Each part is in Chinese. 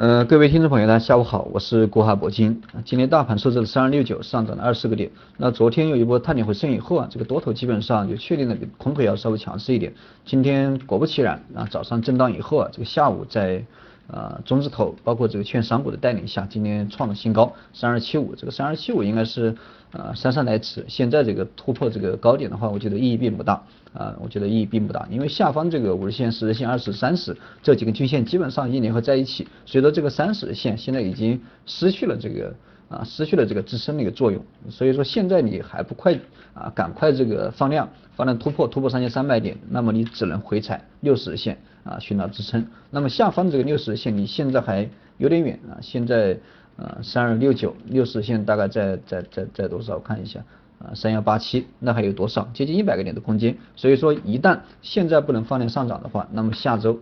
呃，各位听众朋友大家，下午好，我是国海铂金。今天大盘设置了三二六九，上涨了二十个点。那昨天有一波探底回升以后啊，这个多头基本上就确定了比空头要稍微强势一点。今天果不其然啊，早上震荡以后啊，这个下午在呃中字头包括这个券商股的带领下，今天创了新高三二七五。这个三二七五应该是呃姗姗来迟。现在这个突破这个高点的话，我觉得意义并不大。啊，我觉得意义并不大，因为下方这个五日线、十日线、二十、三十这几根均线基本上已经联合在一起，随着这个三十线现在已经失去了这个啊，失去了这个支撑的一个作用，所以说现在你还不快啊，赶快这个放量，放量突破，突破三千三百点，那么你只能回踩六十日线啊，寻找支撑。那么下方这个六十线离现在还有点远啊，现在呃三二六九六十线大概在在在在多少？我看一下。啊，三幺八七，那还有多少？接近一百个点的空间。所以说，一旦现在不能放量上涨的话，那么下周，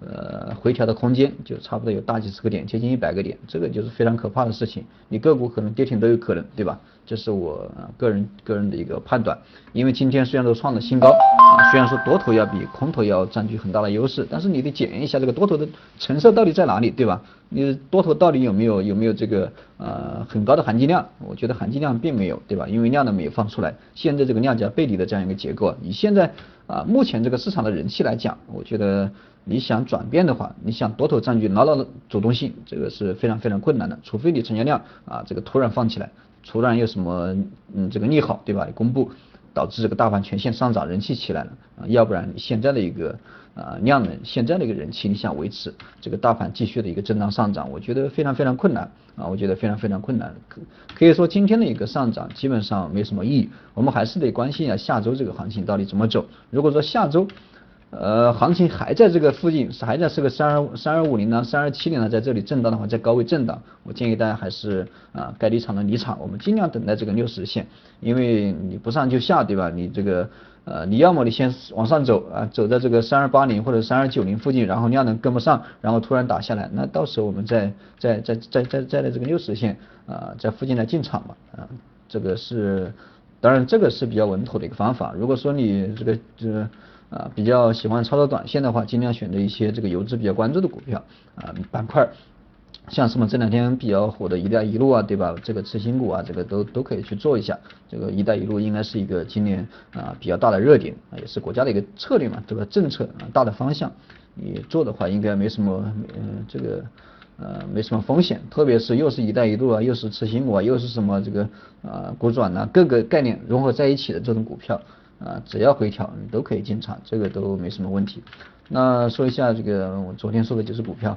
呃，回调的空间就差不多有大几十个点，接近一百个点，这个就是非常可怕的事情。你个股可能跌停都有可能，对吧？这是我个人个人的一个判断，因为今天虽然说创了新高，虽然说多头要比空头要占据很大的优势，但是你得检验一下这个多头的成色到底在哪里，对吧？你多头到底有没有有没有这个呃很高的含金量？我觉得含金量并没有，对吧？因为量都没有放出来，现在这个量价背离的这样一个结构，你现在啊目前这个市场的人气来讲，我觉得你想转变的话，你想多头占据牢牢的主动性，这个是非常非常困难的，除非你成交量啊这个突然放起来。突然有什么嗯这个利好对吧？公布导致这个大盘全线上涨，人气起来了啊，要不然现在的一个呃量能，现在的一个人气，你想维持这个大盘继续的一个震荡上涨，我觉得非常非常困难啊，我觉得非常非常困难。可可以说今天的一个上涨基本上没什么意义，我们还是得关心一下下周这个行情到底怎么走。如果说下周。呃，行情还在这个附近，还在是个三二三二五零呢，三二七零呢，在这里震荡的话，在高位震荡，我建议大家还是啊，该离场的离场，我们尽量等待这个六十线，因为你不上就下，对吧？你这个呃，你要么你先往上走啊，走在这个三二八零或者三二九零附近，然后量能跟不上，然后突然打下来，那到时候我们再再再再再再在这个六十线啊，在附近来进场嘛啊，这个是，当然这个是比较稳妥的一个方法。如果说你这个就是。啊，比较喜欢操作短线的话，尽量选择一些这个游资比较关注的股票啊板块，像什么这两天比较火的一带一路啊，对吧？这个次新股啊，这个都都可以去做一下。这个一带一路应该是一个今年啊比较大的热点啊，也是国家的一个策略嘛，这个政策啊大的方向，你做的话应该没什么嗯这个呃没什么风险，特别是又是一带一路啊，又是次新股啊，又是什么这个啊股转呐，各个概念融合在一起的这种股票。啊，只要回调，你都可以进场，这个都没什么问题。那说一下这个我昨天说的几只股票，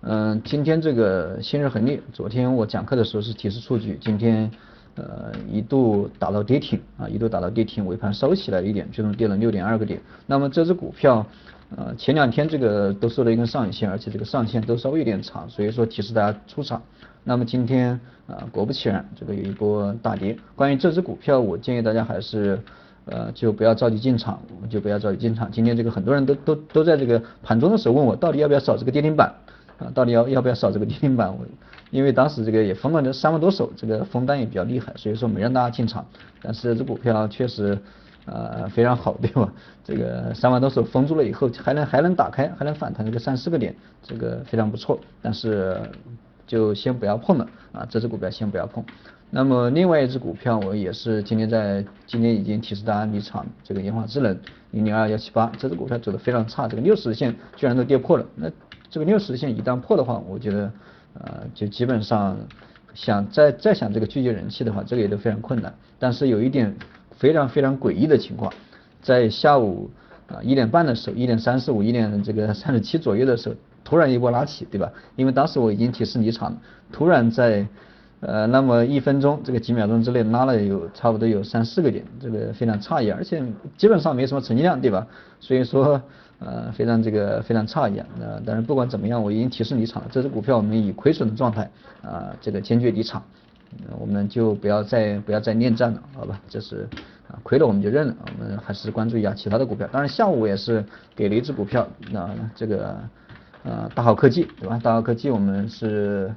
嗯，今天这个新日恒利，昨天我讲课的时候是提示数据，今天呃一度打到跌停啊，一度打到跌停，尾盘收起来一点，最终跌了六点二个点。那么这只股票，呃前两天这个都收了一根上影线，而且这个上线都稍微有点长，所以说提示大家出场。那么今天啊果不其然，这个有一波大跌。关于这只股票，我建议大家还是。呃，就不要着急进场，我们就不要着急进场。今天这个很多人都都都在这个盘中的时候问我，到底要不要扫这个跌停板啊？到底要要不要扫这个跌停板？我因为当时这个也封了这三万多手，这个封单也比较厉害，所以说没让大家进场。但是这股票确实呃非常好，对吧？这个三万多手封住了以后，还能还能打开，还能反弹这个三四个点，这个非常不错。但是就先不要碰了啊，这只股票先不要碰。那么另外一只股票，我也是今天在今天已经提示大家离场，这个研华智能零零二幺七八，这只股票走的非常差，这个六十线居然都跌破了。那这个六十线一旦破的话，我觉得呃就基本上想再再想这个聚集人气的话，这个也都非常困难。但是有一点非常非常诡异的情况，在下午啊一点半的时候，一点三十五、一点这个三十七左右的时候，突然一波拉起，对吧？因为当时我已经提示离场了，突然在。呃，那么一分钟这个几秒钟之内拉了有差不多有三四个点，这个非常诧异，而且基本上没什么成交量，对吧？所以说呃非常这个非常诧异啊。那但是不管怎么样，我已经提示离场了，这只股票我们以亏损的状态啊这个坚决离场，我们就不要再不要再恋战了，好吧？这是啊亏了我们就认了，我们还是关注一下其他的股票。当然下午也是给了一只股票，那这个呃大好科技对吧？大好科技我们是。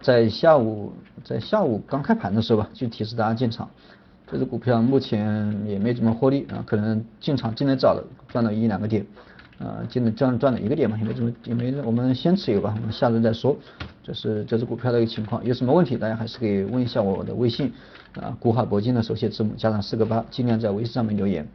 在下午，在下午刚开盘的时候吧，就提示大家进场。这只股票目前也没怎么获利啊，可能进场进来早了，赚了一两个点。呃，今天赚赚了一个点嘛，也没怎么也没，我们先持有吧，我们下周再说。这是这只股票的一个情况，有什么问题大家还是可以问一下我的微信啊，古海铂金的手写字母加上四个八，尽量在微信上面留言。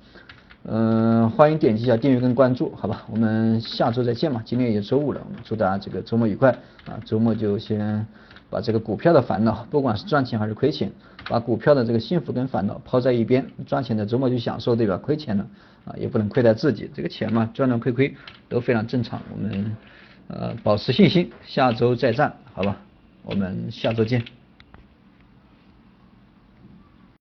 嗯，欢迎点击一下订阅跟关注，好吧，我们下周再见嘛，今天也周五了，我们祝大家这个周末愉快啊，周末就先把这个股票的烦恼，不管是赚钱还是亏钱，把股票的这个幸福跟烦恼抛在一边，赚钱的周末就享受对吧？亏钱了啊，也不能亏待自己，这个钱嘛，赚赚亏亏都非常正常，我们。呃，保持信心，下周再战，好吧？我们下周见。